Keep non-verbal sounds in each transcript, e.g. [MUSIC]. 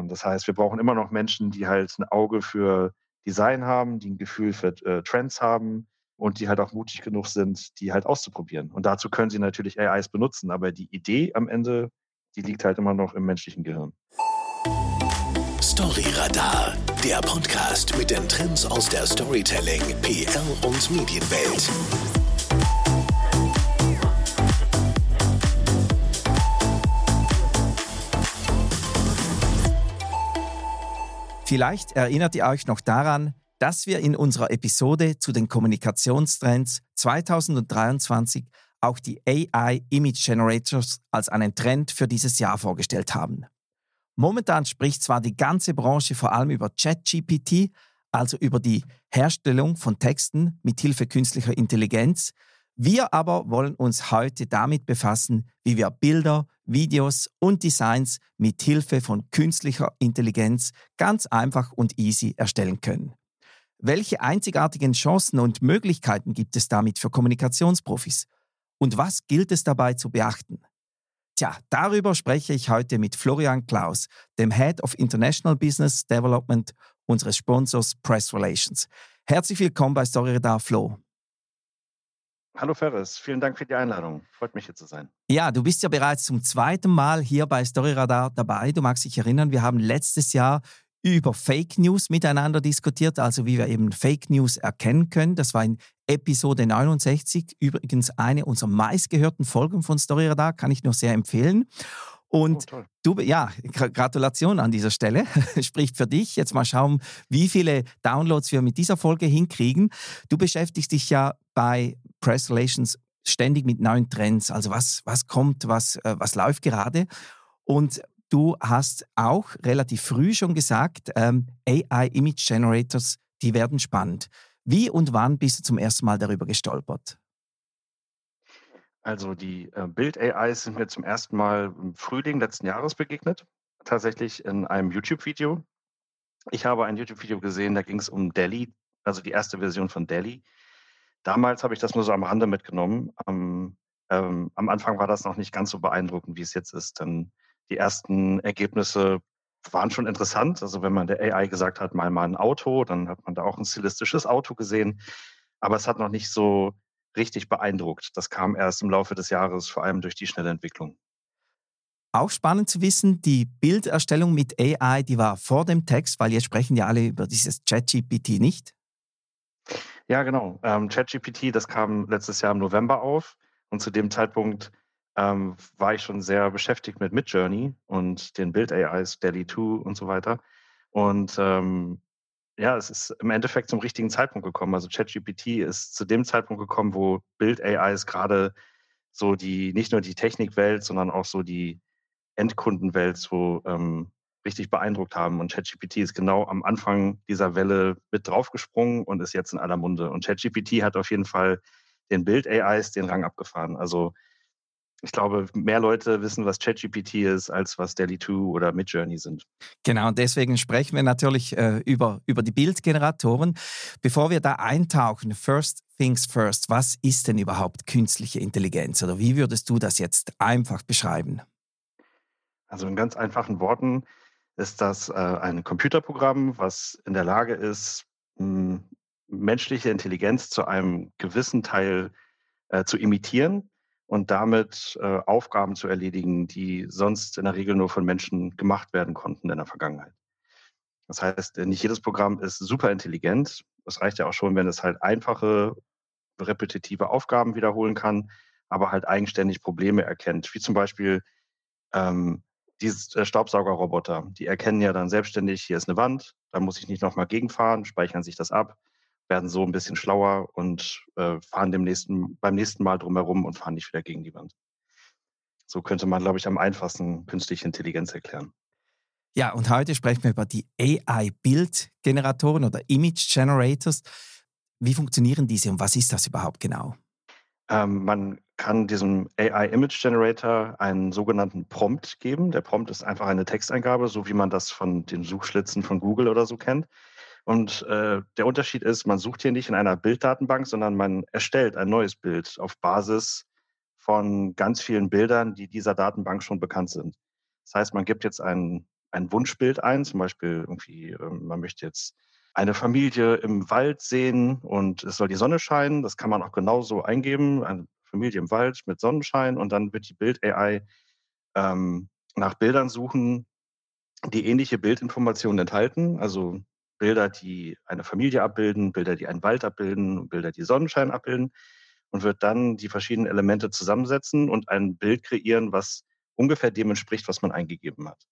Und das heißt, wir brauchen immer noch Menschen, die halt ein Auge für Design haben, die ein Gefühl für äh, Trends haben und die halt auch mutig genug sind, die halt auszuprobieren. Und dazu können sie natürlich AIs benutzen, aber die Idee am Ende, die liegt halt immer noch im menschlichen Gehirn. Storyradar, der Podcast mit den Trends aus der Storytelling, PR und Medienwelt. Vielleicht erinnert ihr euch noch daran, dass wir in unserer Episode zu den Kommunikationstrends 2023 auch die AI Image Generators als einen Trend für dieses Jahr vorgestellt haben. Momentan spricht zwar die ganze Branche vor allem über ChatGPT, also über die Herstellung von Texten mit Hilfe künstlicher Intelligenz, wir aber wollen uns heute damit befassen, wie wir Bilder, Videos und Designs mit Hilfe von künstlicher Intelligenz ganz einfach und easy erstellen können. Welche einzigartigen Chancen und Möglichkeiten gibt es damit für Kommunikationsprofis? Und was gilt es dabei zu beachten? Tja, darüber spreche ich heute mit Florian Klaus, dem Head of International Business Development unseres Sponsors Press Relations. Herzlich willkommen bei Storyradar Flo. Hallo Ferris, vielen Dank für die Einladung. Freut mich hier zu sein. Ja, du bist ja bereits zum zweiten Mal hier bei Storyradar dabei. Du magst dich erinnern, wir haben letztes Jahr über Fake News miteinander diskutiert, also wie wir eben Fake News erkennen können. Das war in Episode 69, übrigens eine unserer meistgehörten Folgen von Storyradar, kann ich nur sehr empfehlen. Und oh, du, ja, Gratulation an dieser Stelle. [LAUGHS] Spricht für dich. Jetzt mal schauen, wie viele Downloads wir mit dieser Folge hinkriegen. Du beschäftigst dich ja bei Press Relations ständig mit neuen Trends. Also was, was kommt, was, äh, was läuft gerade. Und du hast auch relativ früh schon gesagt, ähm, AI Image Generators, die werden spannend. Wie und wann bist du zum ersten Mal darüber gestolpert? Also die äh, Bild-AIs sind mir zum ersten Mal im Frühling letzten Jahres begegnet, tatsächlich in einem YouTube-Video. Ich habe ein YouTube-Video gesehen, da ging es um Delhi, also die erste Version von Delhi. Damals habe ich das nur so am Rande mitgenommen. Am, ähm, am Anfang war das noch nicht ganz so beeindruckend, wie es jetzt ist. Denn die ersten Ergebnisse waren schon interessant. Also wenn man der AI gesagt hat, mal mal ein Auto, dann hat man da auch ein stilistisches Auto gesehen. Aber es hat noch nicht so richtig beeindruckt. Das kam erst im Laufe des Jahres, vor allem durch die schnelle Entwicklung. Auch spannend zu wissen, die Bilderstellung mit AI, die war vor dem Text, weil jetzt sprechen ja alle über dieses ChatGPT nicht. Ja, genau. Ähm, ChatGPT, das kam letztes Jahr im November auf und zu dem Zeitpunkt ähm, war ich schon sehr beschäftigt mit Midjourney und den Bild-AIs, DALI 2 und so weiter. Und ähm, ja, es ist im Endeffekt zum richtigen Zeitpunkt gekommen. Also ChatGPT ist zu dem Zeitpunkt gekommen, wo Bild-AIs gerade so die, nicht nur die Technikwelt, sondern auch so die Endkundenwelt so ähm, richtig beeindruckt haben. Und ChatGPT ist genau am Anfang dieser Welle mit draufgesprungen und ist jetzt in aller Munde. Und ChatGPT hat auf jeden Fall den Bild-AIs den Rang abgefahren. Also ich glaube, mehr Leute wissen, was ChatGPT ist, als was Delhi 2 oder Midjourney sind. Genau, und deswegen sprechen wir natürlich äh, über, über die Bildgeneratoren. Bevor wir da eintauchen, first things first, was ist denn überhaupt künstliche Intelligenz oder wie würdest du das jetzt einfach beschreiben? Also in ganz einfachen Worten, ist das äh, ein Computerprogramm, was in der Lage ist, mh, menschliche Intelligenz zu einem gewissen Teil äh, zu imitieren und damit äh, Aufgaben zu erledigen, die sonst in der Regel nur von Menschen gemacht werden konnten in der Vergangenheit. Das heißt, nicht jedes Programm ist super intelligent. Es reicht ja auch schon, wenn es halt einfache, repetitive Aufgaben wiederholen kann, aber halt eigenständig Probleme erkennt, wie zum Beispiel ähm, diese äh, Staubsaugerroboter, die erkennen ja dann selbstständig, hier ist eine Wand, da muss ich nicht nochmal gegenfahren, speichern sich das ab, werden so ein bisschen schlauer und äh, fahren dem nächsten, beim nächsten Mal drumherum und fahren nicht wieder gegen die Wand. So könnte man, glaube ich, am einfachsten künstliche Intelligenz erklären. Ja, und heute sprechen wir über die AI-Bildgeneratoren oder Image Generators. Wie funktionieren diese und was ist das überhaupt genau? Ähm, man kann diesem AI Image Generator einen sogenannten Prompt geben. Der Prompt ist einfach eine Texteingabe, so wie man das von den Suchschlitzen von Google oder so kennt. Und äh, der Unterschied ist, man sucht hier nicht in einer Bilddatenbank, sondern man erstellt ein neues Bild auf Basis von ganz vielen Bildern, die dieser Datenbank schon bekannt sind. Das heißt, man gibt jetzt einen ein Wunschbild ein, zum Beispiel irgendwie, ähm, man möchte jetzt eine Familie im Wald sehen und es soll die Sonne scheinen. Das kann man auch genauso eingeben, Familie im Wald mit Sonnenschein und dann wird die Bild-AI ähm, nach Bildern suchen, die ähnliche Bildinformationen enthalten, also Bilder, die eine Familie abbilden, Bilder, die einen Wald abbilden, Bilder, die Sonnenschein abbilden und wird dann die verschiedenen Elemente zusammensetzen und ein Bild kreieren, was ungefähr dem entspricht, was man eingegeben hat.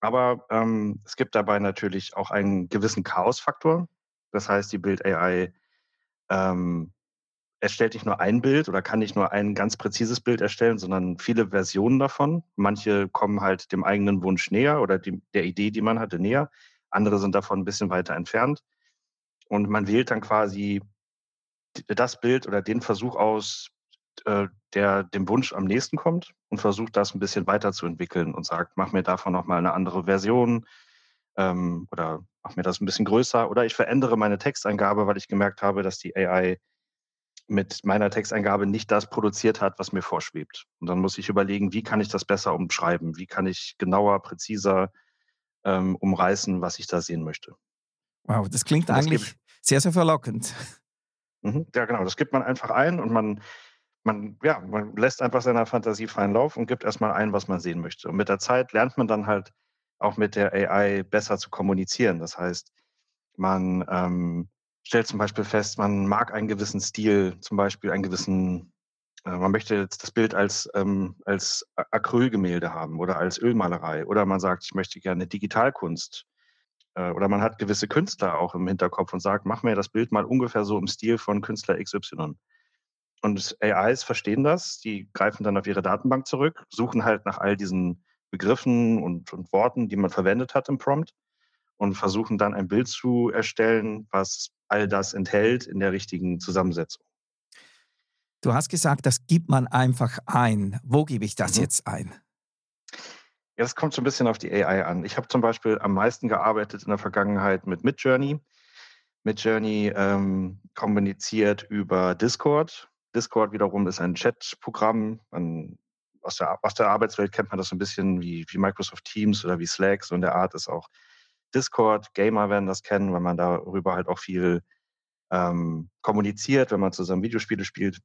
Aber ähm, es gibt dabei natürlich auch einen gewissen Chaosfaktor. Das heißt, die Bild-AI ähm, erstellt nicht nur ein Bild oder kann nicht nur ein ganz präzises Bild erstellen, sondern viele Versionen davon. Manche kommen halt dem eigenen Wunsch näher oder die, der Idee, die man hatte, näher. Andere sind davon ein bisschen weiter entfernt. Und man wählt dann quasi das Bild oder den Versuch aus, äh, der dem Wunsch am nächsten kommt und versucht das ein bisschen weiterzuentwickeln und sagt, mach mir davon nochmal eine andere Version ähm, oder mach mir das ein bisschen größer oder ich verändere meine Texteingabe, weil ich gemerkt habe, dass die AI mit meiner Texteingabe nicht das produziert hat, was mir vorschwebt. Und dann muss ich überlegen, wie kann ich das besser umschreiben? Wie kann ich genauer, präziser ähm, umreißen, was ich da sehen möchte? Wow, das klingt das eigentlich sehr, sehr verlockend. Mhm, ja, genau. Das gibt man einfach ein und man man, ja, man lässt einfach seiner Fantasie freien Lauf und gibt erstmal ein, was man sehen möchte. Und mit der Zeit lernt man dann halt auch mit der AI besser zu kommunizieren. Das heißt, man ähm, stellt zum Beispiel fest, man mag einen gewissen Stil, zum Beispiel einen gewissen, äh, man möchte jetzt das Bild als, ähm, als Acrylgemälde haben oder als Ölmalerei. Oder man sagt, ich möchte gerne Digitalkunst. Äh, oder man hat gewisse Künstler auch im Hinterkopf und sagt, mach mir das Bild mal ungefähr so im Stil von Künstler XY. Und AIs verstehen das, die greifen dann auf ihre Datenbank zurück, suchen halt nach all diesen Begriffen und, und Worten, die man verwendet hat im Prompt und versuchen dann ein Bild zu erstellen, was all das enthält in der richtigen Zusammensetzung. Du hast gesagt, das gibt man einfach ein. Wo gebe ich das mhm. jetzt ein? Ja, das kommt so ein bisschen auf die AI an. Ich habe zum Beispiel am meisten gearbeitet in der Vergangenheit mit Midjourney. Midjourney ähm, kommuniziert über Discord Discord wiederum ist ein Chatprogramm. aus, der, aus der Arbeitswelt kennt man das so ein bisschen wie, wie Microsoft Teams oder wie Slack. So in der Art ist auch Discord. Gamer werden das kennen, weil man darüber halt auch viel ähm, kommuniziert, wenn man zusammen Videospiele spielt.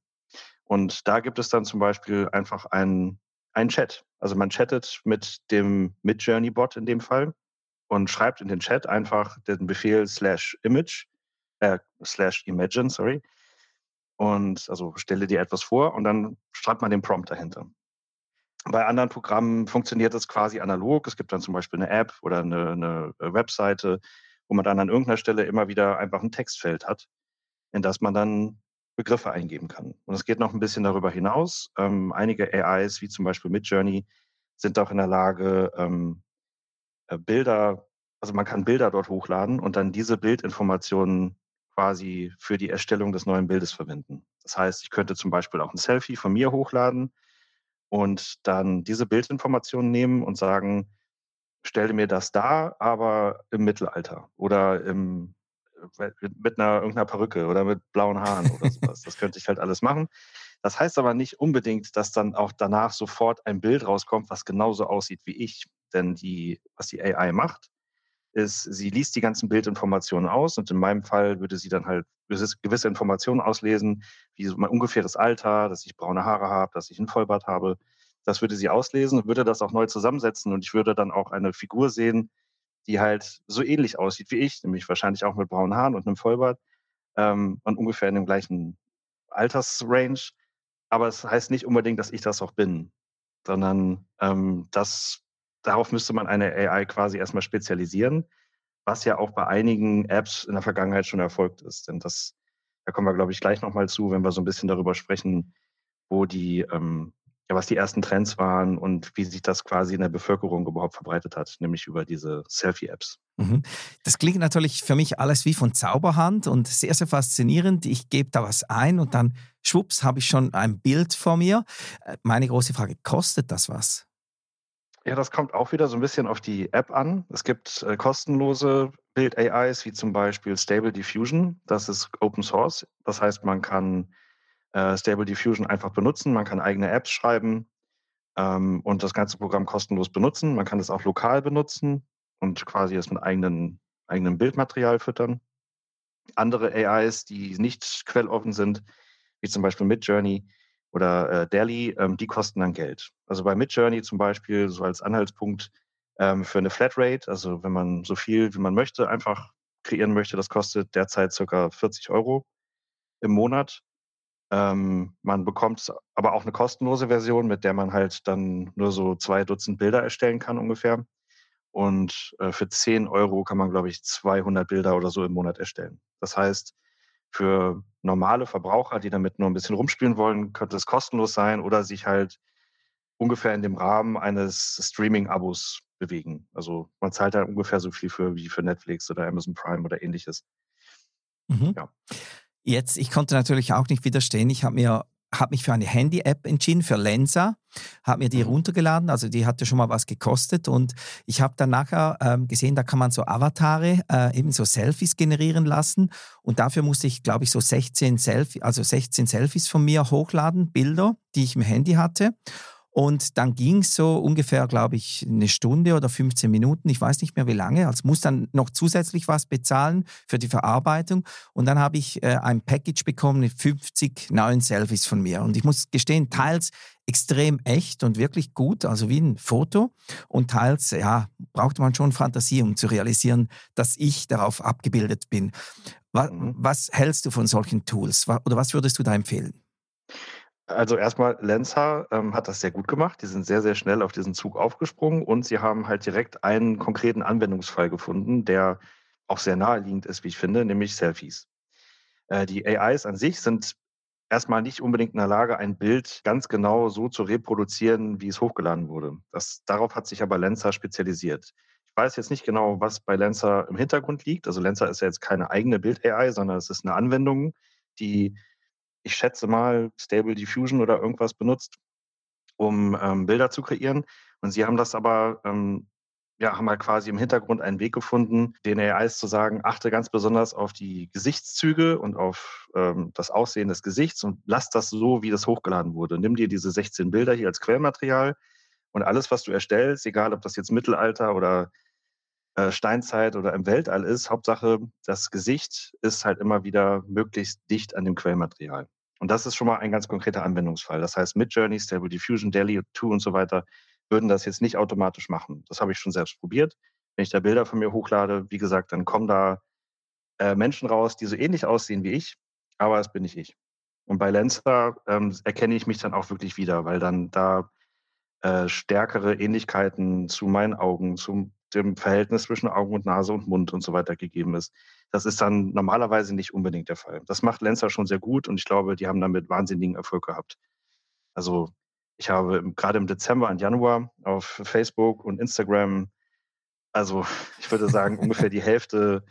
Und da gibt es dann zum Beispiel einfach einen, einen Chat. Also man chattet mit dem Midjourney-Bot in dem Fall und schreibt in den Chat einfach den Befehl slash image, äh, slash imagine, sorry, und also stelle dir etwas vor und dann schreibt man den Prompt dahinter. Bei anderen Programmen funktioniert das quasi analog. Es gibt dann zum Beispiel eine App oder eine, eine Webseite, wo man dann an irgendeiner Stelle immer wieder einfach ein Textfeld hat, in das man dann Begriffe eingeben kann. Und es geht noch ein bisschen darüber hinaus. Ähm, einige AIs, wie zum Beispiel Midjourney, sind auch in der Lage, ähm, äh, Bilder, also man kann Bilder dort hochladen und dann diese Bildinformationen quasi für die Erstellung des neuen Bildes verwenden. Das heißt, ich könnte zum Beispiel auch ein Selfie von mir hochladen und dann diese Bildinformationen nehmen und sagen, stelle mir das da, aber im Mittelalter oder im, äh, mit einer irgendeiner Perücke oder mit blauen Haaren oder sowas. Das könnte ich halt alles machen. Das heißt aber nicht unbedingt, dass dann auch danach sofort ein Bild rauskommt, was genauso aussieht wie ich. Denn die, was die AI macht, ist, sie liest die ganzen Bildinformationen aus und in meinem Fall würde sie dann halt gewisse Informationen auslesen, wie mein ungefähres Alter, dass ich braune Haare habe, dass ich einen Vollbart habe. Das würde sie auslesen und würde das auch neu zusammensetzen und ich würde dann auch eine Figur sehen, die halt so ähnlich aussieht wie ich, nämlich wahrscheinlich auch mit braunen Haaren und einem Vollbart ähm, und ungefähr in dem gleichen Altersrange. Aber es heißt nicht unbedingt, dass ich das auch bin, sondern ähm, das darauf müsste man eine AI quasi erstmal spezialisieren, was ja auch bei einigen Apps in der Vergangenheit schon erfolgt ist. Denn das, da kommen wir, glaube ich, gleich nochmal zu, wenn wir so ein bisschen darüber sprechen, wo die, ähm, ja, was die ersten Trends waren und wie sich das quasi in der Bevölkerung überhaupt verbreitet hat, nämlich über diese Selfie-Apps. Mhm. Das klingt natürlich für mich alles wie von Zauberhand und sehr, sehr faszinierend. Ich gebe da was ein und dann schwupps habe ich schon ein Bild vor mir. Äh, meine große Frage, kostet das was? Ja, das kommt auch wieder so ein bisschen auf die App an. Es gibt äh, kostenlose Bild-AIs, wie zum Beispiel Stable Diffusion. Das ist Open Source. Das heißt, man kann äh, Stable Diffusion einfach benutzen, man kann eigene Apps schreiben ähm, und das ganze Programm kostenlos benutzen. Man kann es auch lokal benutzen und quasi es mit eigenen, eigenem Bildmaterial füttern. Andere AIs, die nicht quelloffen sind, wie zum Beispiel Midjourney oder äh, Dali, ähm, die kosten dann Geld. Also bei Midjourney zum Beispiel, so als Anhaltspunkt ähm, für eine Flatrate, also wenn man so viel wie man möchte einfach kreieren möchte, das kostet derzeit circa 40 Euro im Monat. Ähm, man bekommt aber auch eine kostenlose Version, mit der man halt dann nur so zwei Dutzend Bilder erstellen kann ungefähr. Und äh, für 10 Euro kann man, glaube ich, 200 Bilder oder so im Monat erstellen. Das heißt, für normale Verbraucher, die damit nur ein bisschen rumspielen wollen, könnte es kostenlos sein oder sich halt ungefähr in dem Rahmen eines Streaming-Abos bewegen. Also man zahlt da ungefähr so viel für wie für Netflix oder Amazon Prime oder ähnliches. Mhm. Ja. Jetzt, ich konnte natürlich auch nicht widerstehen. Ich habe mir habe mich für eine Handy-App entschieden, für Lensa, habe mir die mhm. runtergeladen, also die hatte schon mal was gekostet. Und ich habe dann nachher ähm, gesehen, da kann man so Avatare, äh, eben so Selfies generieren lassen. Und dafür musste ich, glaube ich, so 16 Selfies, also 16 Selfies von mir hochladen, Bilder, die ich im Handy hatte und dann ging es so ungefähr, glaube ich, eine Stunde oder 15 Minuten, ich weiß nicht mehr wie lange. Also muss dann noch zusätzlich was bezahlen für die Verarbeitung. Und dann habe ich äh, ein Package bekommen mit 50 neuen Selfies von mir. Und ich muss gestehen, teils extrem echt und wirklich gut, also wie ein Foto. Und teils, ja, braucht man schon Fantasie, um zu realisieren, dass ich darauf abgebildet bin. Was, mhm. was hältst du von solchen Tools? Oder was würdest du da empfehlen? Also erstmal, Lenzer ähm, hat das sehr gut gemacht. Die sind sehr, sehr schnell auf diesen Zug aufgesprungen und sie haben halt direkt einen konkreten Anwendungsfall gefunden, der auch sehr naheliegend ist, wie ich finde, nämlich Selfies. Äh, die AIs an sich sind erstmal nicht unbedingt in der Lage, ein Bild ganz genau so zu reproduzieren, wie es hochgeladen wurde. Das, darauf hat sich aber Lenzer spezialisiert. Ich weiß jetzt nicht genau, was bei Lenzer im Hintergrund liegt. Also Lenzer ist ja jetzt keine eigene Bild-AI, sondern es ist eine Anwendung, die ich schätze mal, Stable Diffusion oder irgendwas benutzt, um ähm, Bilder zu kreieren. Und sie haben das aber, ähm, ja, haben halt quasi im Hintergrund einen Weg gefunden, den AIs zu sagen, achte ganz besonders auf die Gesichtszüge und auf ähm, das Aussehen des Gesichts und lass das so, wie das hochgeladen wurde. Nimm dir diese 16 Bilder hier als Quellmaterial und alles, was du erstellst, egal ob das jetzt Mittelalter oder äh, Steinzeit oder im Weltall ist. Hauptsache, das Gesicht ist halt immer wieder möglichst dicht an dem Quellmaterial. Und das ist schon mal ein ganz konkreter Anwendungsfall. Das heißt, Midjourney, Stable Diffusion, Delhi 2 und so weiter würden das jetzt nicht automatisch machen. Das habe ich schon selbst probiert. Wenn ich da Bilder von mir hochlade, wie gesagt, dann kommen da äh, Menschen raus, die so ähnlich aussehen wie ich, aber es bin nicht ich. Und bei Lenster ähm, erkenne ich mich dann auch wirklich wieder, weil dann da äh, stärkere Ähnlichkeiten zu meinen Augen, zum dem Verhältnis zwischen Augen und Nase und Mund und so weiter gegeben ist. Das ist dann normalerweise nicht unbedingt der Fall. Das macht Lenzer schon sehr gut und ich glaube, die haben damit wahnsinnigen Erfolg gehabt. Also ich habe gerade im Dezember und Januar auf Facebook und Instagram, also ich würde sagen, ungefähr die [LAUGHS] Hälfte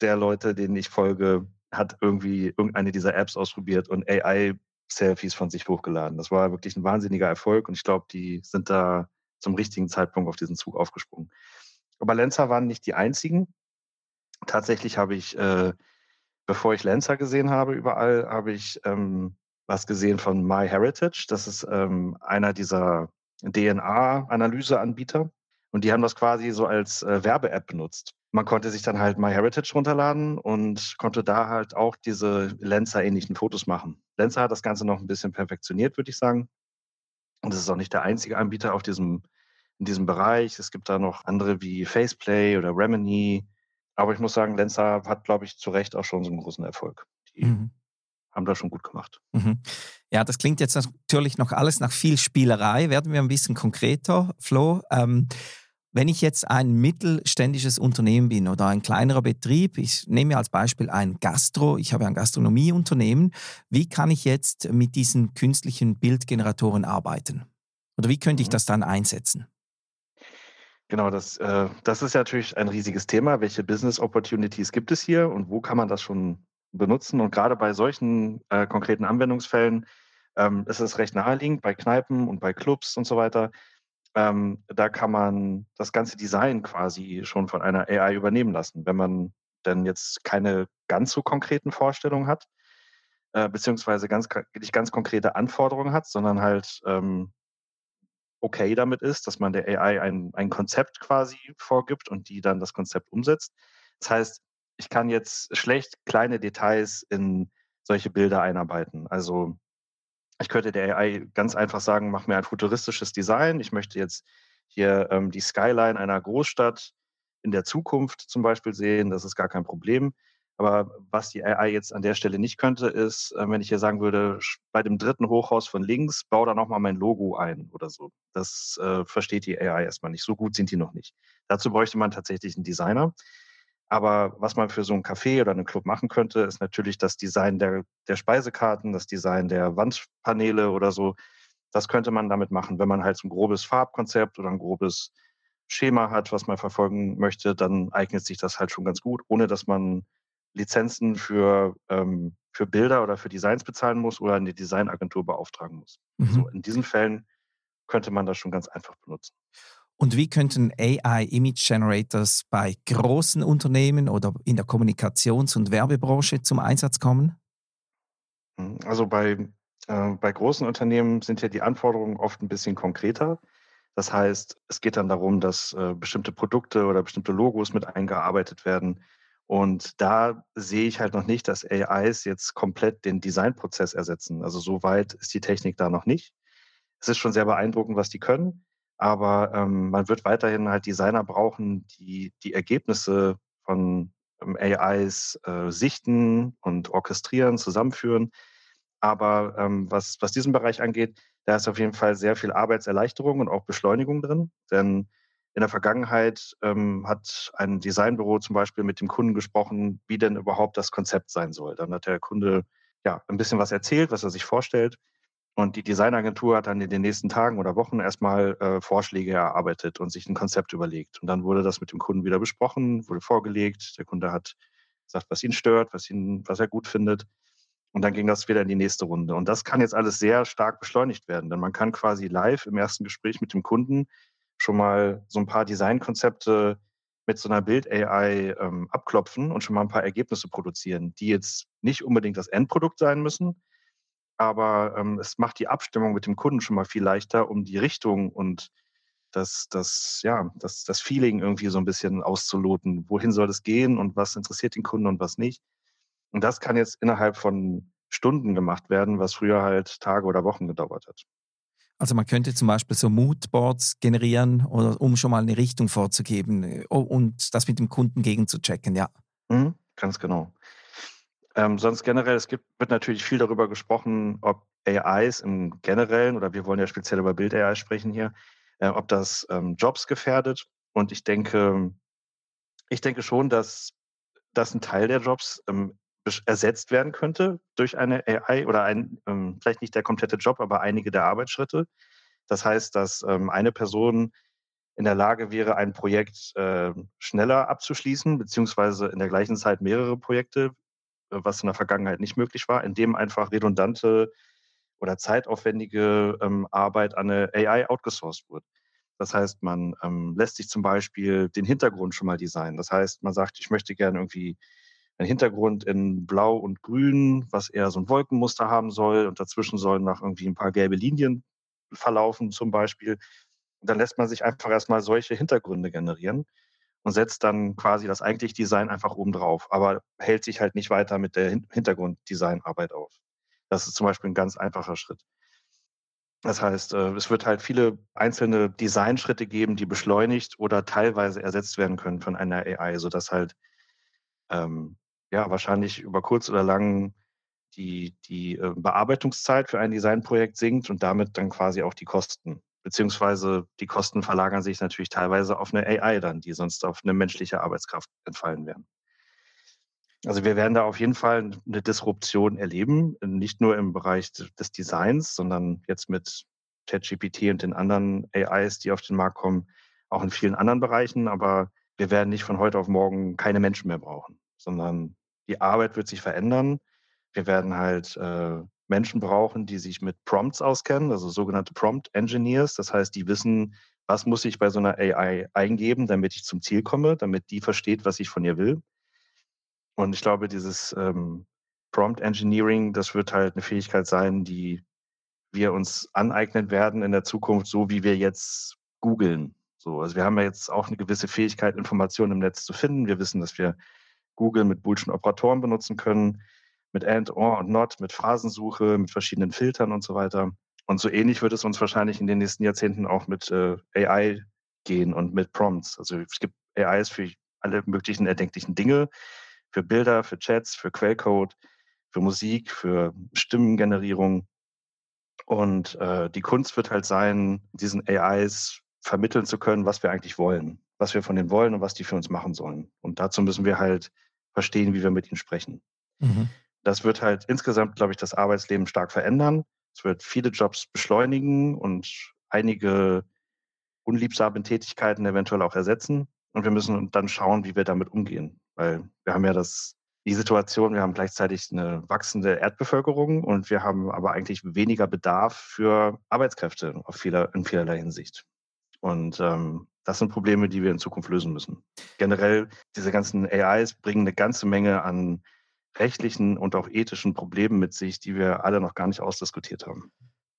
der Leute, denen ich folge, hat irgendwie irgendeine dieser Apps ausprobiert und AI-Selfies von sich hochgeladen. Das war wirklich ein wahnsinniger Erfolg und ich glaube, die sind da zum richtigen Zeitpunkt auf diesen Zug aufgesprungen. Aber Lenzer waren nicht die einzigen. Tatsächlich habe ich, äh, bevor ich Lenzer gesehen habe, überall habe ich ähm, was gesehen von MyHeritage. Das ist ähm, einer dieser DNA-Analyseanbieter. Und die haben das quasi so als äh, Werbe-App benutzt. Man konnte sich dann halt MyHeritage runterladen und konnte da halt auch diese Lenzer-ähnlichen Fotos machen. Lenzer hat das Ganze noch ein bisschen perfektioniert, würde ich sagen. Und es ist auch nicht der einzige Anbieter auf diesem, in diesem Bereich. Es gibt da noch andere wie Faceplay oder Remini. Aber ich muss sagen, Lenza hat, glaube ich, zu Recht auch schon so einen großen Erfolg. Die mhm. haben das schon gut gemacht. Mhm. Ja, das klingt jetzt natürlich noch alles nach viel Spielerei. Werden wir ein bisschen konkreter, Flo. Ähm, wenn ich jetzt ein mittelständisches Unternehmen bin oder ein kleinerer Betrieb, ich nehme als Beispiel ein Gastro, ich habe ein Gastronomieunternehmen, wie kann ich jetzt mit diesen künstlichen Bildgeneratoren arbeiten? Oder wie könnte ich mhm. das dann einsetzen? Genau, das, äh, das ist ja natürlich ein riesiges Thema. Welche Business Opportunities gibt es hier und wo kann man das schon benutzen? Und gerade bei solchen äh, konkreten Anwendungsfällen ähm, ist es recht naheliegend, bei Kneipen und bei Clubs und so weiter, ähm, da kann man das ganze Design quasi schon von einer AI übernehmen lassen, wenn man denn jetzt keine ganz so konkreten Vorstellungen hat, äh, beziehungsweise ganz, nicht ganz konkrete Anforderungen hat, sondern halt ähm, okay damit ist, dass man der AI ein, ein Konzept quasi vorgibt und die dann das Konzept umsetzt. Das heißt, ich kann jetzt schlecht kleine Details in solche Bilder einarbeiten. Also ich könnte der AI ganz einfach sagen, mach mir ein futuristisches Design. Ich möchte jetzt hier ähm, die Skyline einer Großstadt in der Zukunft zum Beispiel sehen. Das ist gar kein Problem. Aber was die AI jetzt an der Stelle nicht könnte, ist, äh, wenn ich hier sagen würde, bei dem dritten Hochhaus von links, bau da nochmal mein Logo ein oder so. Das äh, versteht die AI erstmal nicht. So gut sind die noch nicht. Dazu bräuchte man tatsächlich einen Designer. Aber was man für so ein Café oder einen Club machen könnte, ist natürlich das Design der, der Speisekarten, das Design der Wandpaneele oder so. Das könnte man damit machen. Wenn man halt so ein grobes Farbkonzept oder ein grobes Schema hat, was man verfolgen möchte, dann eignet sich das halt schon ganz gut, ohne dass man Lizenzen für, ähm, für Bilder oder für Designs bezahlen muss oder eine Designagentur beauftragen muss. Mhm. So, in diesen Fällen könnte man das schon ganz einfach benutzen. Und wie könnten AI Image Generators bei großen Unternehmen oder in der Kommunikations- und Werbebranche zum Einsatz kommen? Hm, also bei, äh, bei großen Unternehmen sind ja die Anforderungen oft ein bisschen konkreter. Das heißt, es geht dann darum, dass äh, bestimmte Produkte oder bestimmte Logos mit eingearbeitet werden. Und da sehe ich halt noch nicht, dass AIs jetzt komplett den Designprozess ersetzen. Also so weit ist die Technik da noch nicht. Es ist schon sehr beeindruckend, was die können, aber ähm, man wird weiterhin halt Designer brauchen, die die Ergebnisse von ähm, AIs äh, sichten und orchestrieren, zusammenführen. Aber ähm, was, was diesen Bereich angeht, da ist auf jeden Fall sehr viel Arbeitserleichterung und auch Beschleunigung drin. Denn in der Vergangenheit ähm, hat ein Designbüro zum Beispiel mit dem Kunden gesprochen, wie denn überhaupt das Konzept sein soll. Dann hat der Kunde ja ein bisschen was erzählt, was er sich vorstellt. Und die Designagentur hat dann in den nächsten Tagen oder Wochen erstmal äh, Vorschläge erarbeitet und sich ein Konzept überlegt. Und dann wurde das mit dem Kunden wieder besprochen, wurde vorgelegt. Der Kunde hat gesagt, was ihn stört, was, ihn, was er gut findet. Und dann ging das wieder in die nächste Runde. Und das kann jetzt alles sehr stark beschleunigt werden, denn man kann quasi live im ersten Gespräch mit dem Kunden schon mal so ein paar Designkonzepte mit so einer Bild-AI ähm, abklopfen und schon mal ein paar Ergebnisse produzieren, die jetzt nicht unbedingt das Endprodukt sein müssen, aber ähm, es macht die Abstimmung mit dem Kunden schon mal viel leichter, um die Richtung und das, das, ja, das, das Feeling irgendwie so ein bisschen auszuloten. Wohin soll es gehen und was interessiert den Kunden und was nicht? Und das kann jetzt innerhalb von Stunden gemacht werden, was früher halt Tage oder Wochen gedauert hat. Also man könnte zum Beispiel so Moodboards generieren, oder, um schon mal eine Richtung vorzugeben äh, und das mit dem Kunden gegenzuchecken, ja. Mhm, ganz genau. Ähm, sonst generell, es gibt, wird natürlich viel darüber gesprochen, ob AIs im Generellen, oder wir wollen ja speziell über Bild-AI sprechen hier, äh, ob das ähm, Jobs gefährdet. Und ich denke, ich denke schon, dass, dass ein Teil der Jobs ähm, ersetzt werden könnte durch eine AI oder ein, ähm, vielleicht nicht der komplette Job, aber einige der Arbeitsschritte. Das heißt, dass ähm, eine Person in der Lage wäre, ein Projekt äh, schneller abzuschließen, beziehungsweise in der gleichen Zeit mehrere Projekte, äh, was in der Vergangenheit nicht möglich war, indem einfach redundante oder zeitaufwendige ähm, Arbeit an eine AI outgesourced wird. Das heißt, man ähm, lässt sich zum Beispiel den Hintergrund schon mal designen. Das heißt, man sagt, ich möchte gerne irgendwie ein Hintergrund in Blau und Grün, was eher so ein Wolkenmuster haben soll. Und dazwischen sollen noch irgendwie ein paar gelbe Linien verlaufen zum Beispiel. Und dann lässt man sich einfach erstmal solche Hintergründe generieren und setzt dann quasi das eigentliche Design einfach oben drauf, aber hält sich halt nicht weiter mit der Hintergrunddesignarbeit auf. Das ist zum Beispiel ein ganz einfacher Schritt. Das heißt, äh, es wird halt viele einzelne Designschritte geben, die beschleunigt oder teilweise ersetzt werden können von einer AI, sodass halt ähm, ja, wahrscheinlich über kurz oder lang die, die äh, Bearbeitungszeit für ein Designprojekt sinkt und damit dann quasi auch die Kosten. Beziehungsweise die Kosten verlagern sich natürlich teilweise auf eine AI dann, die sonst auf eine menschliche Arbeitskraft entfallen wären. Also wir werden da auf jeden Fall eine Disruption erleben, nicht nur im Bereich des Designs, sondern jetzt mit ChatGPT und den anderen AIs, die auf den Markt kommen, auch in vielen anderen Bereichen. Aber wir werden nicht von heute auf morgen keine Menschen mehr brauchen, sondern die Arbeit wird sich verändern. Wir werden halt äh, Menschen brauchen, die sich mit Prompts auskennen, also sogenannte Prompt Engineers. Das heißt, die wissen, was muss ich bei so einer AI eingeben, damit ich zum Ziel komme, damit die versteht, was ich von ihr will. Und ich glaube, dieses ähm, Prompt Engineering, das wird halt eine Fähigkeit sein, die wir uns aneignen werden in der Zukunft, so wie wir jetzt googeln. So, also wir haben ja jetzt auch eine gewisse Fähigkeit, Informationen im Netz zu finden. Wir wissen, dass wir Google mit Boolschen Operatoren benutzen können, mit AND, OR und NOT, mit Phrasensuche, mit verschiedenen Filtern und so weiter. Und so ähnlich wird es uns wahrscheinlich in den nächsten Jahrzehnten auch mit äh, AI gehen und mit Prompts. Also es gibt AIs für alle möglichen erdenklichen Dinge, für Bilder, für Chats, für Quellcode, für Musik, für Stimmengenerierung. Und äh, die Kunst wird halt sein, diesen AIs vermitteln zu können, was wir eigentlich wollen, was wir von denen wollen und was die für uns machen sollen. Und dazu müssen wir halt verstehen, wie wir mit ihnen sprechen. Mhm. Das wird halt insgesamt, glaube ich, das Arbeitsleben stark verändern. Es wird viele Jobs beschleunigen und einige unliebsame Tätigkeiten eventuell auch ersetzen. Und wir müssen dann schauen, wie wir damit umgehen. Weil wir haben ja das, die Situation, wir haben gleichzeitig eine wachsende Erdbevölkerung und wir haben aber eigentlich weniger Bedarf für Arbeitskräfte auf vieler, in vielerlei Hinsicht. Und ähm, das sind Probleme, die wir in Zukunft lösen müssen. Generell, diese ganzen AIs bringen eine ganze Menge an rechtlichen und auch ethischen Problemen mit sich, die wir alle noch gar nicht ausdiskutiert haben.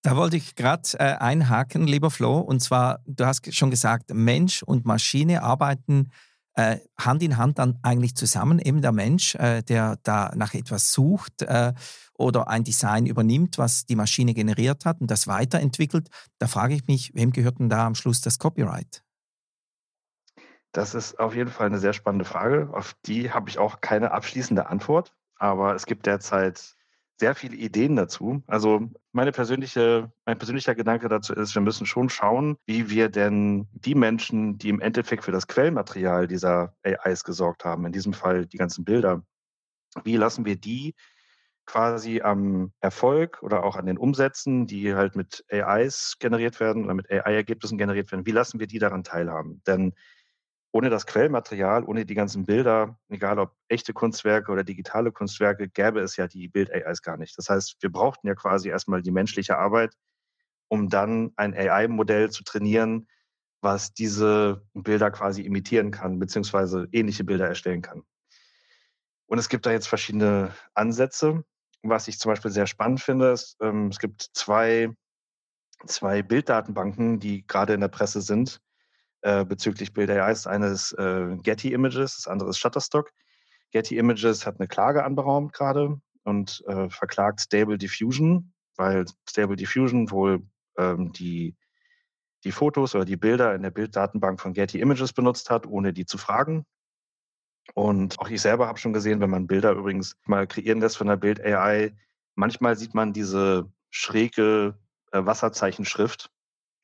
Da wollte ich gerade äh, einhaken, lieber Flo. Und zwar, du hast schon gesagt, Mensch und Maschine arbeiten äh, Hand in Hand dann eigentlich zusammen. Eben der Mensch, äh, der da nach etwas sucht äh, oder ein Design übernimmt, was die Maschine generiert hat und das weiterentwickelt. Da frage ich mich, wem gehört denn da am Schluss das Copyright? Das ist auf jeden Fall eine sehr spannende Frage. Auf die habe ich auch keine abschließende Antwort. Aber es gibt derzeit sehr viele Ideen dazu. Also meine persönliche, mein persönlicher Gedanke dazu ist, wir müssen schon schauen, wie wir denn die Menschen, die im Endeffekt für das Quellmaterial dieser AIs gesorgt haben, in diesem Fall die ganzen Bilder, wie lassen wir die quasi am Erfolg oder auch an den Umsätzen, die halt mit AIs generiert werden oder mit AI-Ergebnissen generiert werden, wie lassen wir die daran teilhaben? Denn ohne das Quellmaterial, ohne die ganzen Bilder, egal ob echte Kunstwerke oder digitale Kunstwerke, gäbe es ja die Bild-AIs gar nicht. Das heißt, wir brauchten ja quasi erstmal die menschliche Arbeit, um dann ein AI-Modell zu trainieren, was diese Bilder quasi imitieren kann, beziehungsweise ähnliche Bilder erstellen kann. Und es gibt da jetzt verschiedene Ansätze. Was ich zum Beispiel sehr spannend finde, ist, ähm, es gibt zwei, zwei Bilddatenbanken, die gerade in der Presse sind, äh, bezüglich Bild AI. Ist äh, Getty Images, das andere ist Shutterstock. Getty Images hat eine Klage anberaumt gerade und äh, verklagt Stable Diffusion, weil Stable Diffusion wohl ähm, die, die Fotos oder die Bilder in der Bilddatenbank von Getty Images benutzt hat, ohne die zu fragen. Und auch ich selber habe schon gesehen, wenn man Bilder übrigens mal kreieren lässt von der Bild AI, manchmal sieht man diese schräge äh, Wasserzeichenschrift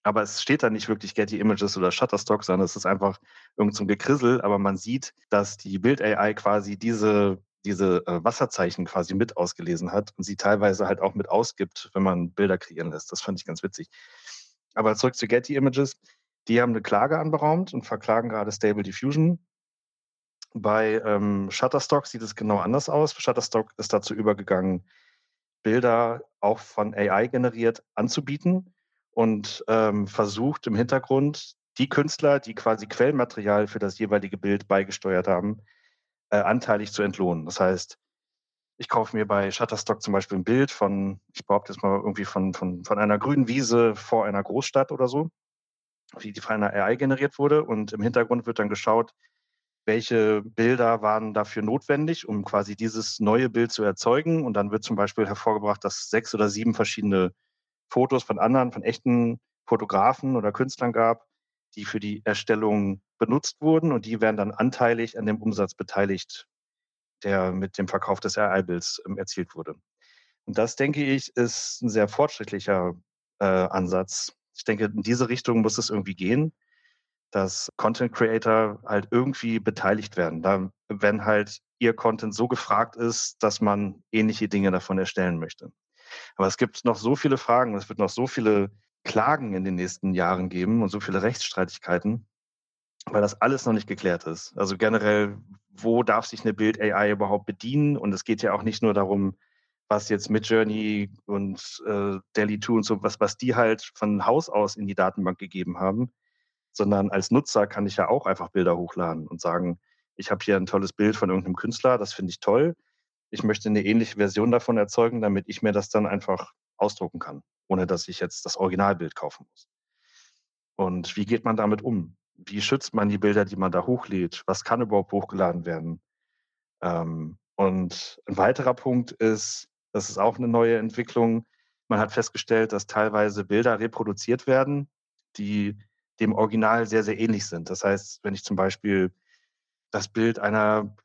aber es steht da nicht wirklich Getty Images oder Shutterstock, sondern es ist einfach irgend so ein Gekrissel, aber man sieht, dass die Bild-AI quasi diese, diese äh, Wasserzeichen quasi mit ausgelesen hat und sie teilweise halt auch mit ausgibt, wenn man Bilder kreieren lässt. Das fand ich ganz witzig. Aber zurück zu Getty Images. Die haben eine Klage anberaumt und verklagen gerade Stable Diffusion. Bei ähm, Shutterstock sieht es genau anders aus. Shutterstock ist dazu übergegangen, Bilder auch von AI generiert anzubieten und ähm, versucht im Hintergrund die Künstler, die quasi Quellmaterial für das jeweilige Bild beigesteuert haben, äh, anteilig zu entlohnen. Das heißt, ich kaufe mir bei Shutterstock zum Beispiel ein Bild von, ich behaupte jetzt mal irgendwie von, von, von einer grünen Wiese vor einer Großstadt oder so, wie die von einer AI generiert wurde. Und im Hintergrund wird dann geschaut, welche Bilder waren dafür notwendig, um quasi dieses neue Bild zu erzeugen. Und dann wird zum Beispiel hervorgebracht, dass sechs oder sieben verschiedene Fotos von anderen, von echten Fotografen oder Künstlern gab, die für die Erstellung benutzt wurden und die werden dann anteilig an dem Umsatz beteiligt, der mit dem Verkauf des AI-Bilds ähm, erzielt wurde. Und das, denke ich, ist ein sehr fortschrittlicher äh, Ansatz. Ich denke, in diese Richtung muss es irgendwie gehen, dass Content Creator halt irgendwie beteiligt werden. Da, wenn halt ihr Content so gefragt ist, dass man ähnliche Dinge davon erstellen möchte. Aber es gibt noch so viele Fragen, es wird noch so viele Klagen in den nächsten Jahren geben und so viele Rechtsstreitigkeiten, weil das alles noch nicht geklärt ist. Also generell, wo darf sich eine Bild-AI überhaupt bedienen? Und es geht ja auch nicht nur darum, was jetzt Midjourney und äh, Delhi 2 und so, was, was die halt von Haus aus in die Datenbank gegeben haben, sondern als Nutzer kann ich ja auch einfach Bilder hochladen und sagen, ich habe hier ein tolles Bild von irgendeinem Künstler, das finde ich toll ich möchte eine ähnliche Version davon erzeugen, damit ich mir das dann einfach ausdrucken kann. ohne dass ich jetzt das Originalbild kaufen muss. Und wie geht man damit um? Wie schützt man die Bilder, die man da hochlädt? Was kann überhaupt hochgeladen werden? Ähm, und ein weiterer Punkt ist, das ist auch eine neue Entwicklung. Man hat festgestellt, dass teilweise Bilder reproduziert werden, die dem Original sehr, sehr ähnlich sind. Das heißt, wenn ich zum Beispiel das Bild einer,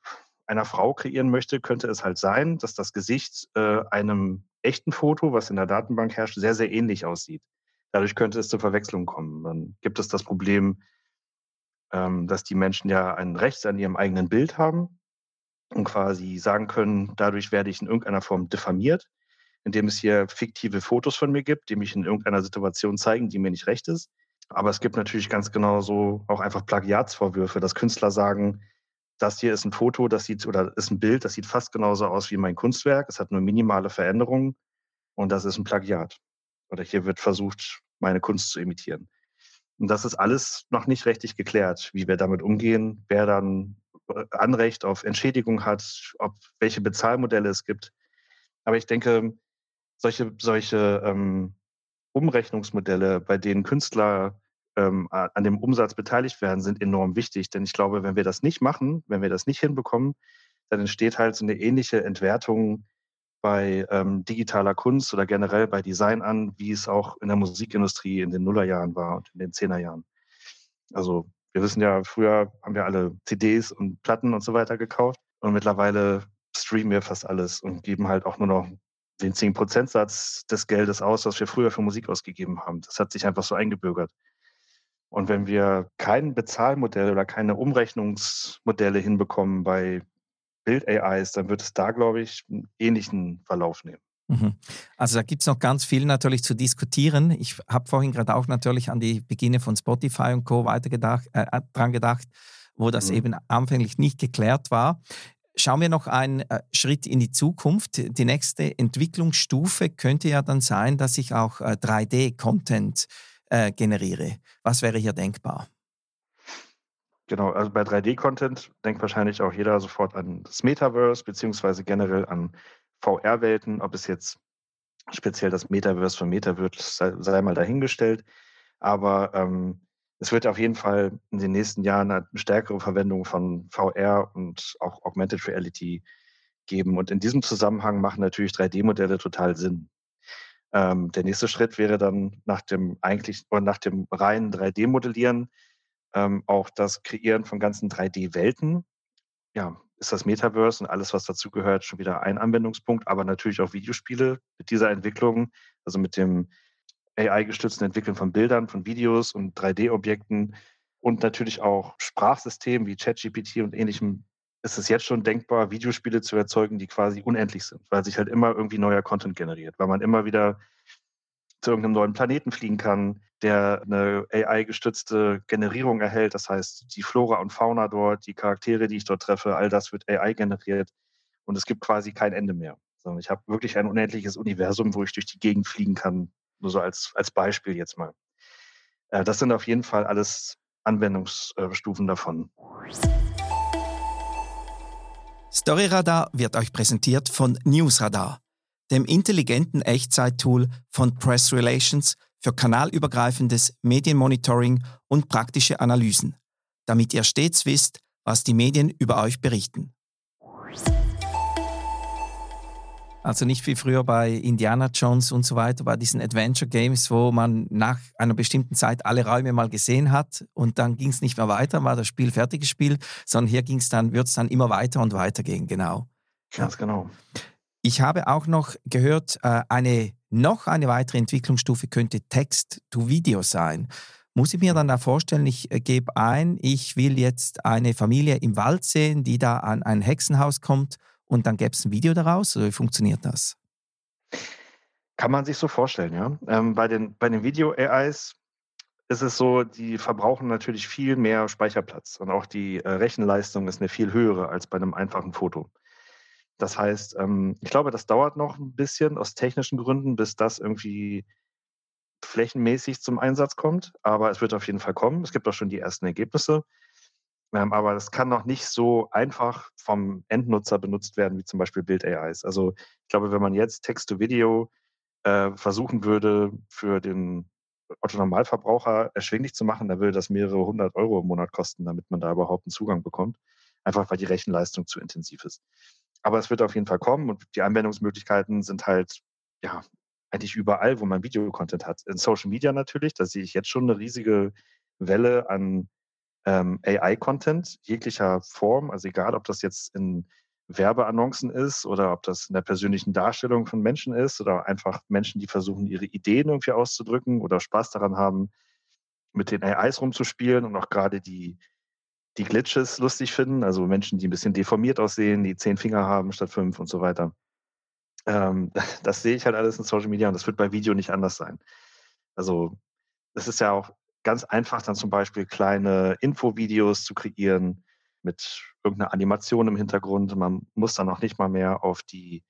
einer Frau kreieren möchte, könnte es halt sein, dass das Gesicht äh, einem echten Foto, was in der Datenbank herrscht, sehr, sehr ähnlich aussieht. Dadurch könnte es zur Verwechslung kommen. Dann gibt es das Problem, ähm, dass die Menschen ja ein Recht an ihrem eigenen Bild haben und quasi sagen können, dadurch werde ich in irgendeiner Form diffamiert, indem es hier fiktive Fotos von mir gibt, die mich in irgendeiner Situation zeigen, die mir nicht recht ist. Aber es gibt natürlich ganz genau so auch einfach Plagiatsvorwürfe, dass Künstler sagen, das hier ist ein Foto, das sieht oder ist ein Bild, das sieht fast genauso aus wie mein Kunstwerk. Es hat nur minimale Veränderungen und das ist ein Plagiat. Oder hier wird versucht, meine Kunst zu imitieren. Und das ist alles noch nicht rechtlich geklärt, wie wir damit umgehen, wer dann äh, Anrecht auf Entschädigung hat, ob welche Bezahlmodelle es gibt. Aber ich denke, solche, solche ähm, Umrechnungsmodelle, bei denen Künstler ähm, an dem Umsatz beteiligt werden, sind enorm wichtig. Denn ich glaube, wenn wir das nicht machen, wenn wir das nicht hinbekommen, dann entsteht halt so eine ähnliche Entwertung bei ähm, digitaler Kunst oder generell bei Design an, wie es auch in der Musikindustrie in den Nullerjahren war und in den Zehnerjahren. Also wir wissen ja, früher haben wir alle CDs und Platten und so weiter gekauft und mittlerweile streamen wir fast alles und geben halt auch nur noch den 10%-Satz des Geldes aus, was wir früher für Musik ausgegeben haben. Das hat sich einfach so eingebürgert. Und wenn wir kein Bezahlmodell oder keine Umrechnungsmodelle hinbekommen bei Bild-AIs, dann wird es da, glaube ich, einen ähnlichen Verlauf nehmen. Mhm. Also da gibt es noch ganz viel natürlich zu diskutieren. Ich habe vorhin gerade auch natürlich an die Beginne von Spotify und Co. weiter gedacht, äh, äh, dran gedacht, wo das mhm. eben anfänglich nicht geklärt war. Schauen wir noch einen äh, Schritt in die Zukunft. Die nächste Entwicklungsstufe könnte ja dann sein, dass ich auch äh, 3D-Content äh, generiere. Was wäre hier denkbar? Genau, also bei 3D-Content denkt wahrscheinlich auch jeder sofort an das Metaverse, beziehungsweise generell an VR-Welten, ob es jetzt speziell das Metaverse von Meta wird, sei, sei mal dahingestellt. Aber ähm, es wird auf jeden Fall in den nächsten Jahren eine stärkere Verwendung von VR und auch Augmented Reality geben. Und in diesem Zusammenhang machen natürlich 3D-Modelle total Sinn. Ähm, der nächste Schritt wäre dann nach dem eigentlich oder nach dem reinen 3D-Modellieren ähm, auch das Kreieren von ganzen 3D-Welten. Ja, ist das Metaverse und alles, was dazugehört, schon wieder ein Anwendungspunkt, aber natürlich auch Videospiele mit dieser Entwicklung, also mit dem AI-gestützten Entwickeln von Bildern, von Videos und 3D-Objekten und natürlich auch Sprachsystemen wie ChatGPT und ähnlichem ist es jetzt schon denkbar, Videospiele zu erzeugen, die quasi unendlich sind, weil sich halt immer irgendwie neuer Content generiert, weil man immer wieder zu irgendeinem neuen Planeten fliegen kann, der eine AI-gestützte Generierung erhält. Das heißt, die Flora und Fauna dort, die Charaktere, die ich dort treffe, all das wird AI generiert und es gibt quasi kein Ende mehr. Sondern ich habe wirklich ein unendliches Universum, wo ich durch die Gegend fliegen kann. Nur so als, als Beispiel jetzt mal. Äh, das sind auf jeden Fall alles Anwendungsstufen davon. Storyradar wird euch präsentiert von Newsradar dem intelligenten Echtzeit-Tool von Press Relations für kanalübergreifendes Medienmonitoring und praktische Analysen, damit ihr stets wisst, was die Medien über euch berichten. Also nicht wie früher bei Indiana Jones und so weiter, bei diesen Adventure Games, wo man nach einer bestimmten Zeit alle Räume mal gesehen hat und dann ging es nicht mehr weiter, war das Spiel fertig gespielt, sondern hier ging es dann, wird es dann immer weiter und weiter gehen, genau. Ganz genau. Ich habe auch noch gehört, äh, eine noch eine weitere Entwicklungsstufe könnte Text-to-Video sein. Muss ich mir dann da vorstellen, ich äh, gebe ein, ich will jetzt eine Familie im Wald sehen, die da an ein Hexenhaus kommt und dann gäbe es ein Video daraus? Oder wie funktioniert das? Kann man sich so vorstellen, ja. Ähm, bei den, bei den Video-AIs ist es so, die verbrauchen natürlich viel mehr Speicherplatz und auch die äh, Rechenleistung ist eine viel höhere als bei einem einfachen Foto. Das heißt, ähm, ich glaube, das dauert noch ein bisschen aus technischen Gründen, bis das irgendwie flächenmäßig zum Einsatz kommt. Aber es wird auf jeden Fall kommen. Es gibt auch schon die ersten Ergebnisse. Ähm, aber das kann noch nicht so einfach vom Endnutzer benutzt werden, wie zum Beispiel Bild-AIs. Also ich glaube, wenn man jetzt Text-to-Video äh, versuchen würde, für den Otto-Normalverbraucher erschwinglich zu machen, dann würde das mehrere hundert Euro im Monat kosten, damit man da überhaupt einen Zugang bekommt. Einfach weil die Rechenleistung zu intensiv ist. Aber es wird auf jeden Fall kommen und die Anwendungsmöglichkeiten sind halt, ja, eigentlich überall, wo man Videocontent hat. In Social Media natürlich, da sehe ich jetzt schon eine riesige Welle an ähm, AI-Content jeglicher Form. Also egal, ob das jetzt in Werbeannoncen ist oder ob das in der persönlichen Darstellung von Menschen ist oder einfach Menschen, die versuchen, ihre Ideen irgendwie auszudrücken oder Spaß daran haben, mit den AIs rumzuspielen und auch gerade die, die Glitches lustig finden, also Menschen, die ein bisschen deformiert aussehen, die zehn Finger haben statt fünf und so weiter. Ähm, [LAUGHS] das sehe ich halt alles in Social Media und das wird bei Video nicht anders sein. Also es ist ja auch ganz einfach, dann zum Beispiel kleine Infovideos zu kreieren, mit irgendeiner Animation im Hintergrund. Man muss dann auch nicht mal mehr auf die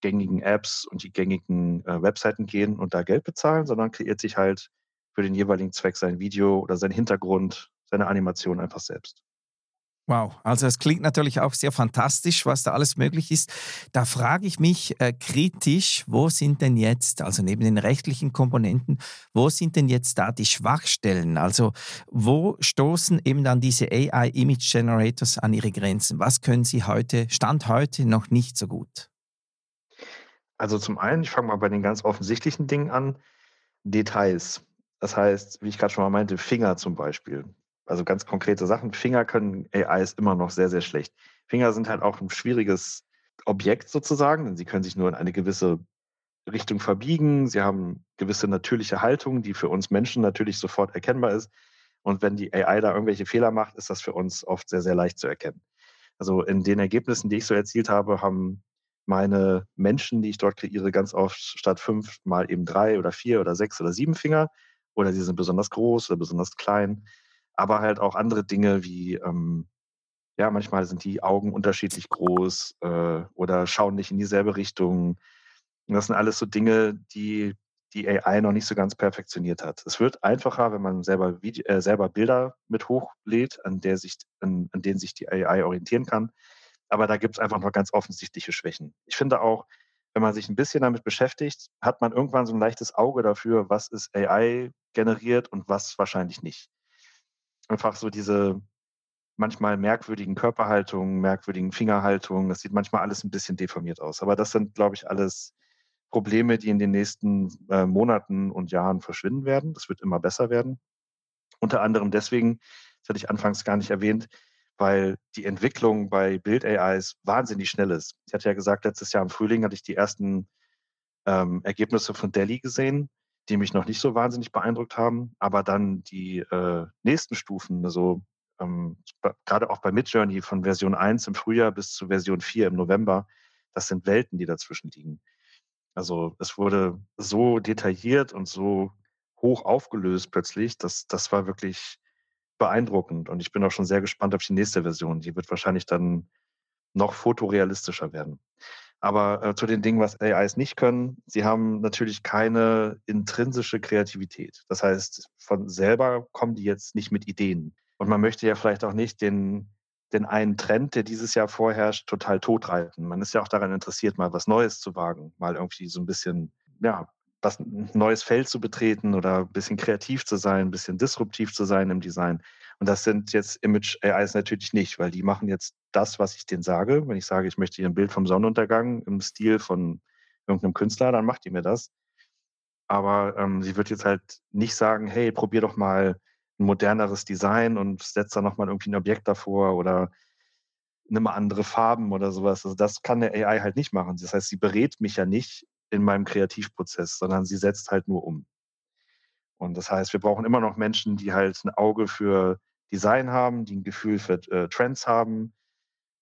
gängigen Apps und die gängigen äh, Webseiten gehen und da Geld bezahlen, sondern kreiert sich halt für den jeweiligen Zweck sein Video oder sein Hintergrund, seine Animation einfach selbst. Wow, also es klingt natürlich auch sehr fantastisch, was da alles möglich ist. Da frage ich mich äh, kritisch, wo sind denn jetzt, also neben den rechtlichen Komponenten, wo sind denn jetzt da die Schwachstellen? Also wo stoßen eben dann diese AI Image Generators an ihre Grenzen? Was können sie heute, Stand heute, noch nicht so gut? Also zum einen, ich fange mal bei den ganz offensichtlichen Dingen an, Details. Das heißt, wie ich gerade schon mal meinte, Finger zum Beispiel also ganz konkrete Sachen. Finger können AIs immer noch sehr, sehr schlecht. Finger sind halt auch ein schwieriges Objekt sozusagen, denn sie können sich nur in eine gewisse Richtung verbiegen. Sie haben gewisse natürliche Haltung, die für uns Menschen natürlich sofort erkennbar ist. Und wenn die AI da irgendwelche Fehler macht, ist das für uns oft sehr, sehr leicht zu erkennen. Also in den Ergebnissen, die ich so erzielt habe, haben meine Menschen, die ich dort kreiere, ganz oft statt fünf mal eben drei oder vier oder sechs oder sieben Finger. Oder sie sind besonders groß oder besonders klein aber halt auch andere Dinge wie, ähm, ja, manchmal sind die Augen unterschiedlich groß äh, oder schauen nicht in dieselbe Richtung. Und das sind alles so Dinge, die die AI noch nicht so ganz perfektioniert hat. Es wird einfacher, wenn man selber, Video, äh, selber Bilder mit hochlädt, an, der sich, an, an denen sich die AI orientieren kann. Aber da gibt es einfach noch ganz offensichtliche Schwächen. Ich finde auch, wenn man sich ein bisschen damit beschäftigt, hat man irgendwann so ein leichtes Auge dafür, was ist AI generiert und was wahrscheinlich nicht einfach so diese manchmal merkwürdigen Körperhaltungen, merkwürdigen Fingerhaltungen. Das sieht manchmal alles ein bisschen deformiert aus. Aber das sind, glaube ich, alles Probleme, die in den nächsten äh, Monaten und Jahren verschwinden werden. Das wird immer besser werden. Unter anderem deswegen, das hatte ich anfangs gar nicht erwähnt, weil die Entwicklung bei Bild-AIs wahnsinnig schnell ist. Ich hatte ja gesagt, letztes Jahr im Frühling hatte ich die ersten ähm, Ergebnisse von Delhi gesehen die mich noch nicht so wahnsinnig beeindruckt haben. Aber dann die äh, nächsten Stufen, also ähm, gerade auch bei Midjourney von Version 1 im Frühjahr bis zu Version 4 im November, das sind Welten, die dazwischen liegen. Also es wurde so detailliert und so hoch aufgelöst plötzlich, dass das war wirklich beeindruckend. Und ich bin auch schon sehr gespannt auf die nächste Version. Die wird wahrscheinlich dann noch fotorealistischer werden. Aber äh, zu den Dingen, was AIs nicht können, sie haben natürlich keine intrinsische Kreativität. Das heißt, von selber kommen die jetzt nicht mit Ideen. Und man möchte ja vielleicht auch nicht den, den einen Trend, der dieses Jahr vorherrscht, total totreiten. Man ist ja auch daran interessiert, mal was Neues zu wagen, mal irgendwie so ein bisschen, ja, was ein neues Feld zu betreten oder ein bisschen kreativ zu sein, ein bisschen disruptiv zu sein im Design. Und das sind jetzt Image AIs natürlich nicht, weil die machen jetzt das, was ich denen sage. Wenn ich sage, ich möchte hier ein Bild vom Sonnenuntergang im Stil von irgendeinem Künstler, dann macht die mir das. Aber ähm, sie wird jetzt halt nicht sagen, hey, probier doch mal ein moderneres Design und setz da nochmal irgendwie ein Objekt davor oder nimm mal andere Farben oder sowas. Also das kann eine AI halt nicht machen. Das heißt, sie berät mich ja nicht in meinem Kreativprozess, sondern sie setzt halt nur um. Und das heißt, wir brauchen immer noch Menschen, die halt ein Auge für Design haben, die ein Gefühl für äh, Trends haben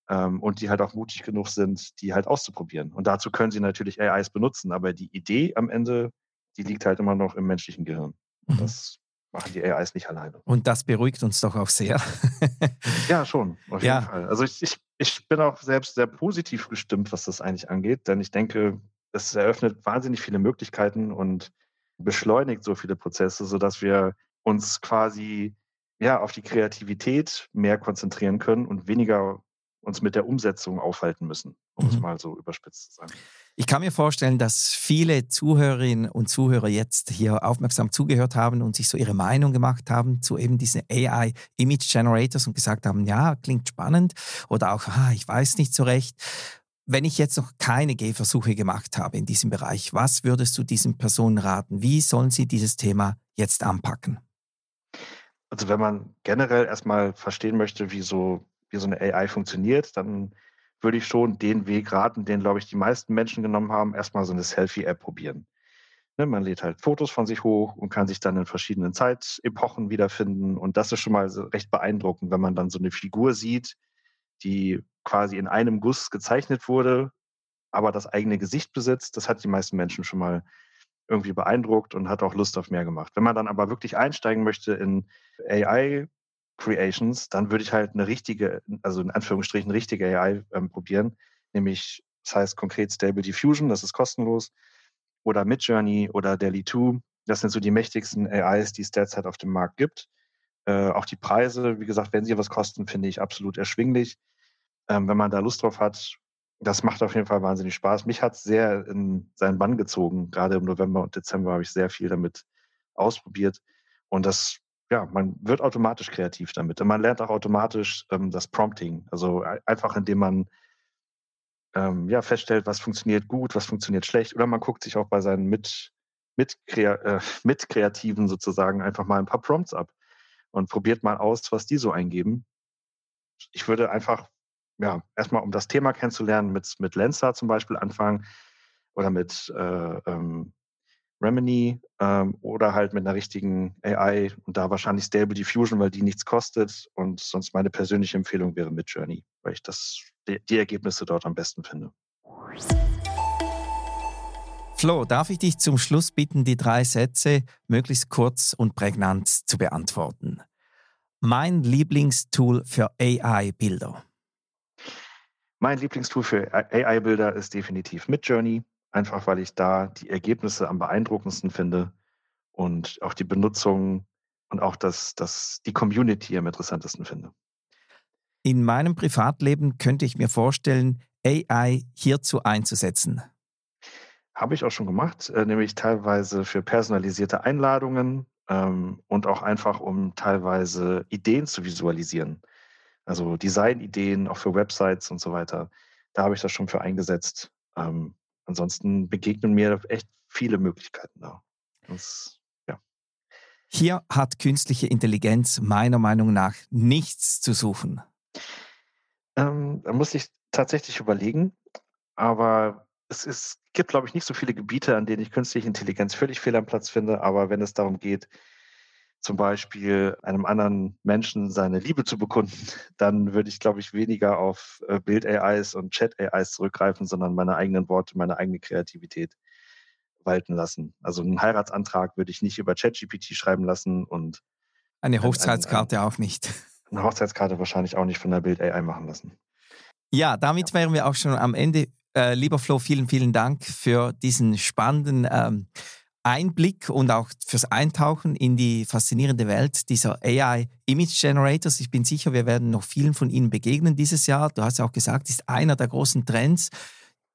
ähm, und die halt auch mutig genug sind, die halt auszuprobieren. Und dazu können sie natürlich AIs benutzen, aber die Idee am Ende, die liegt halt immer noch im menschlichen Gehirn. Und mhm. das machen die AIs nicht alleine. Und das beruhigt uns doch auch sehr. [LAUGHS] ja, schon, auf jeden Fall. Also ich, ich, ich bin auch selbst sehr positiv gestimmt, was das eigentlich angeht, denn ich denke, es eröffnet wahnsinnig viele Möglichkeiten und beschleunigt so viele Prozesse, sodass wir uns quasi ja auf die Kreativität mehr konzentrieren können und weniger uns mit der Umsetzung aufhalten müssen, um mhm. es mal so überspitzt zu sagen. Ich kann mir vorstellen, dass viele Zuhörerinnen und Zuhörer jetzt hier aufmerksam zugehört haben und sich so ihre Meinung gemacht haben zu eben diesen AI Image Generators und gesagt haben, ja, klingt spannend oder auch, ah, ich weiß nicht so recht. Wenn ich jetzt noch keine Gehversuche gemacht habe in diesem Bereich, was würdest du diesen Personen raten? Wie sollen sie dieses Thema jetzt anpacken? Also wenn man generell erstmal verstehen möchte, wie so, wie so eine AI funktioniert, dann würde ich schon den Weg raten, den, glaube ich, die meisten Menschen genommen haben, erstmal so eine Selfie-App probieren. Ne, man lädt halt Fotos von sich hoch und kann sich dann in verschiedenen Zeitepochen wiederfinden. Und das ist schon mal recht beeindruckend, wenn man dann so eine Figur sieht, die quasi in einem Guss gezeichnet wurde, aber das eigene Gesicht besitzt. Das hat die meisten Menschen schon mal irgendwie beeindruckt und hat auch Lust auf mehr gemacht. Wenn man dann aber wirklich einsteigen möchte in AI Creations, dann würde ich halt eine richtige, also in Anführungsstrichen richtige AI ähm, probieren, nämlich das heißt konkret Stable Diffusion, das ist kostenlos, oder Midjourney oder Delhi 2. Das sind so die mächtigsten AIs, die es derzeit auf dem Markt gibt. Äh, auch die Preise, wie gesagt, wenn sie was kosten, finde ich absolut erschwinglich. Ähm, wenn man da Lust drauf hat, das macht auf jeden Fall wahnsinnig Spaß. Mich hat es sehr in seinen Bann gezogen. Gerade im November und Dezember habe ich sehr viel damit ausprobiert. Und das, ja, man wird automatisch kreativ damit. Und man lernt auch automatisch ähm, das Prompting. Also einfach, indem man ähm, ja, feststellt, was funktioniert gut, was funktioniert schlecht. Oder man guckt sich auch bei seinen Mit, mit, äh, [LAUGHS] Mitkreativen sozusagen einfach mal ein paar Prompts ab und probiert mal aus, was die so eingeben. Ich würde einfach ja, erstmal um das Thema kennenzulernen, mit, mit Lensa zum Beispiel anfangen oder mit äh, ähm, Remini ähm, oder halt mit einer richtigen AI und da wahrscheinlich Stable Diffusion, weil die nichts kostet. Und sonst meine persönliche Empfehlung wäre mit Journey, weil ich das, die, die Ergebnisse dort am besten finde. Flo, darf ich dich zum Schluss bitten, die drei Sätze möglichst kurz und prägnant zu beantworten? Mein Lieblingstool für AI-Bilder. Mein Lieblingstool für AI-Bilder ist definitiv Midjourney, einfach weil ich da die Ergebnisse am beeindruckendsten finde und auch die Benutzung und auch das, das, die Community am interessantesten finde. In meinem Privatleben könnte ich mir vorstellen, AI hierzu einzusetzen. Habe ich auch schon gemacht, äh, nämlich teilweise für personalisierte Einladungen ähm, und auch einfach, um teilweise Ideen zu visualisieren. Also Designideen auch für Websites und so weiter. Da habe ich das schon für eingesetzt. Ähm, ansonsten begegnen mir echt viele Möglichkeiten da. Das, ja. Hier hat künstliche Intelligenz meiner Meinung nach nichts zu suchen. Ähm, da muss ich tatsächlich überlegen, aber es ist, gibt, glaube ich, nicht so viele Gebiete, an denen ich künstliche Intelligenz völlig fehl am Platz finde. Aber wenn es darum geht, zum Beispiel einem anderen Menschen seine Liebe zu bekunden, [LAUGHS] dann würde ich, glaube ich, weniger auf äh, Bild-AIs und Chat-AIs zurückgreifen, sondern meine eigenen Worte, meine eigene Kreativität walten lassen. Also einen Heiratsantrag würde ich nicht über ChatGPT schreiben lassen und eine Hochzeitskarte ein, ein, auch nicht. [LAUGHS] Eine Hochzeitskarte wahrscheinlich auch nicht von der Bild-AI machen lassen. Ja, damit ja. wären wir auch schon am Ende. Äh, lieber Flo, vielen, vielen Dank für diesen spannenden ähm, Einblick und auch fürs Eintauchen in die faszinierende Welt dieser AI Image Generators. Ich bin sicher, wir werden noch vielen von ihnen begegnen dieses Jahr. Du hast ja auch gesagt, ist einer der großen Trends,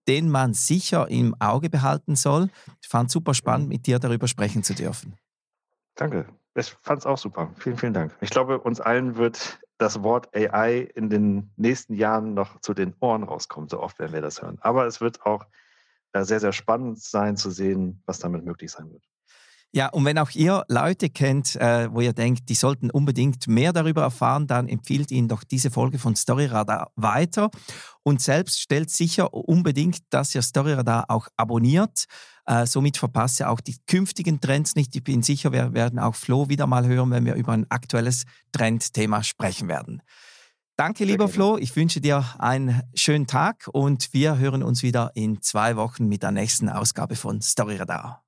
den man sicher im Auge behalten soll. Ich fand es super spannend, mit dir darüber sprechen zu dürfen. Danke. Ich fand es auch super. Vielen, vielen Dank. Ich glaube, uns allen wird das Wort AI in den nächsten Jahren noch zu den Ohren rauskommen, so oft werden wir das hören. Aber es wird auch sehr, sehr spannend sein zu sehen, was damit möglich sein wird. Ja, und wenn auch ihr Leute kennt, äh, wo ihr denkt, die sollten unbedingt mehr darüber erfahren, dann empfiehlt ihnen doch diese Folge von Storyradar weiter und selbst stellt sicher unbedingt, dass ihr Storyradar auch abonniert. Äh, somit verpasst ihr auch die künftigen Trends nicht. Ich bin sicher, wir werden auch Flo wieder mal hören, wenn wir über ein aktuelles Trendthema sprechen werden. Danke, lieber Flo. Ich wünsche dir einen schönen Tag und wir hören uns wieder in zwei Wochen mit der nächsten Ausgabe von Story Radar.